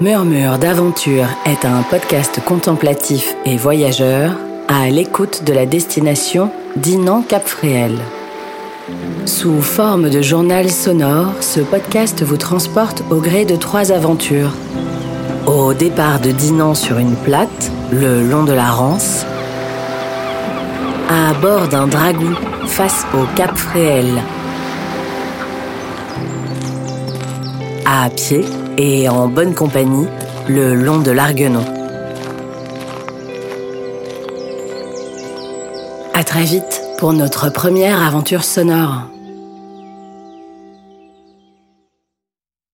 Murmure d'aventure est un podcast contemplatif et voyageur à l'écoute de la destination Dinan-Cap-Fréhel. Sous forme de journal sonore, ce podcast vous transporte au gré de trois aventures. Au départ de Dinan sur une plate, le long de la Rance, à bord d'un dragou face au Cap Fréhel, à pied et en bonne compagnie le long de l'Arguenon. À très vite pour notre première aventure sonore.